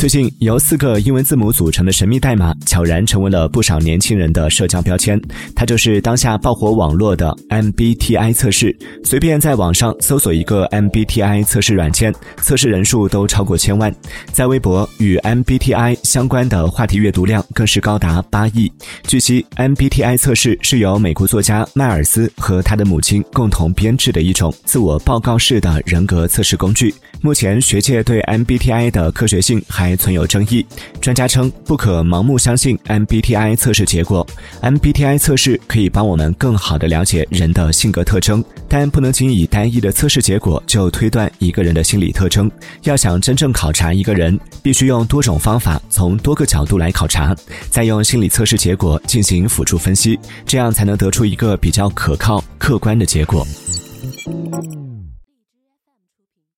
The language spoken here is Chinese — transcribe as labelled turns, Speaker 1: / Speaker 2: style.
Speaker 1: 最近，由四个英文字母组成的神秘代码悄然成为了不少年轻人的社交标签。它就是当下爆火网络的 MBTI 测试。随便在网上搜索一个 MBTI 测试软件，测试人数都超过千万。在微博，与 MBTI 相关的话题阅读量更是高达八亿。据悉，MBTI 测试是由美国作家迈尔斯和他的母亲共同编制的一种自我报告式的人格测试工具。目前，学界对 MBTI 的科学性还存有争议。专家称，不可盲目相信 MBTI 测试结果。MBTI 测试可以帮我们更好地了解人的性格特征，但不能仅以单一的测试结果就推断一个人的心理特征。要想真正考察一个人，必须用多种方法，从多个角度来考察，再用心理测试结果进行辅助分析，这样才能得出一个比较可靠、客观的结果。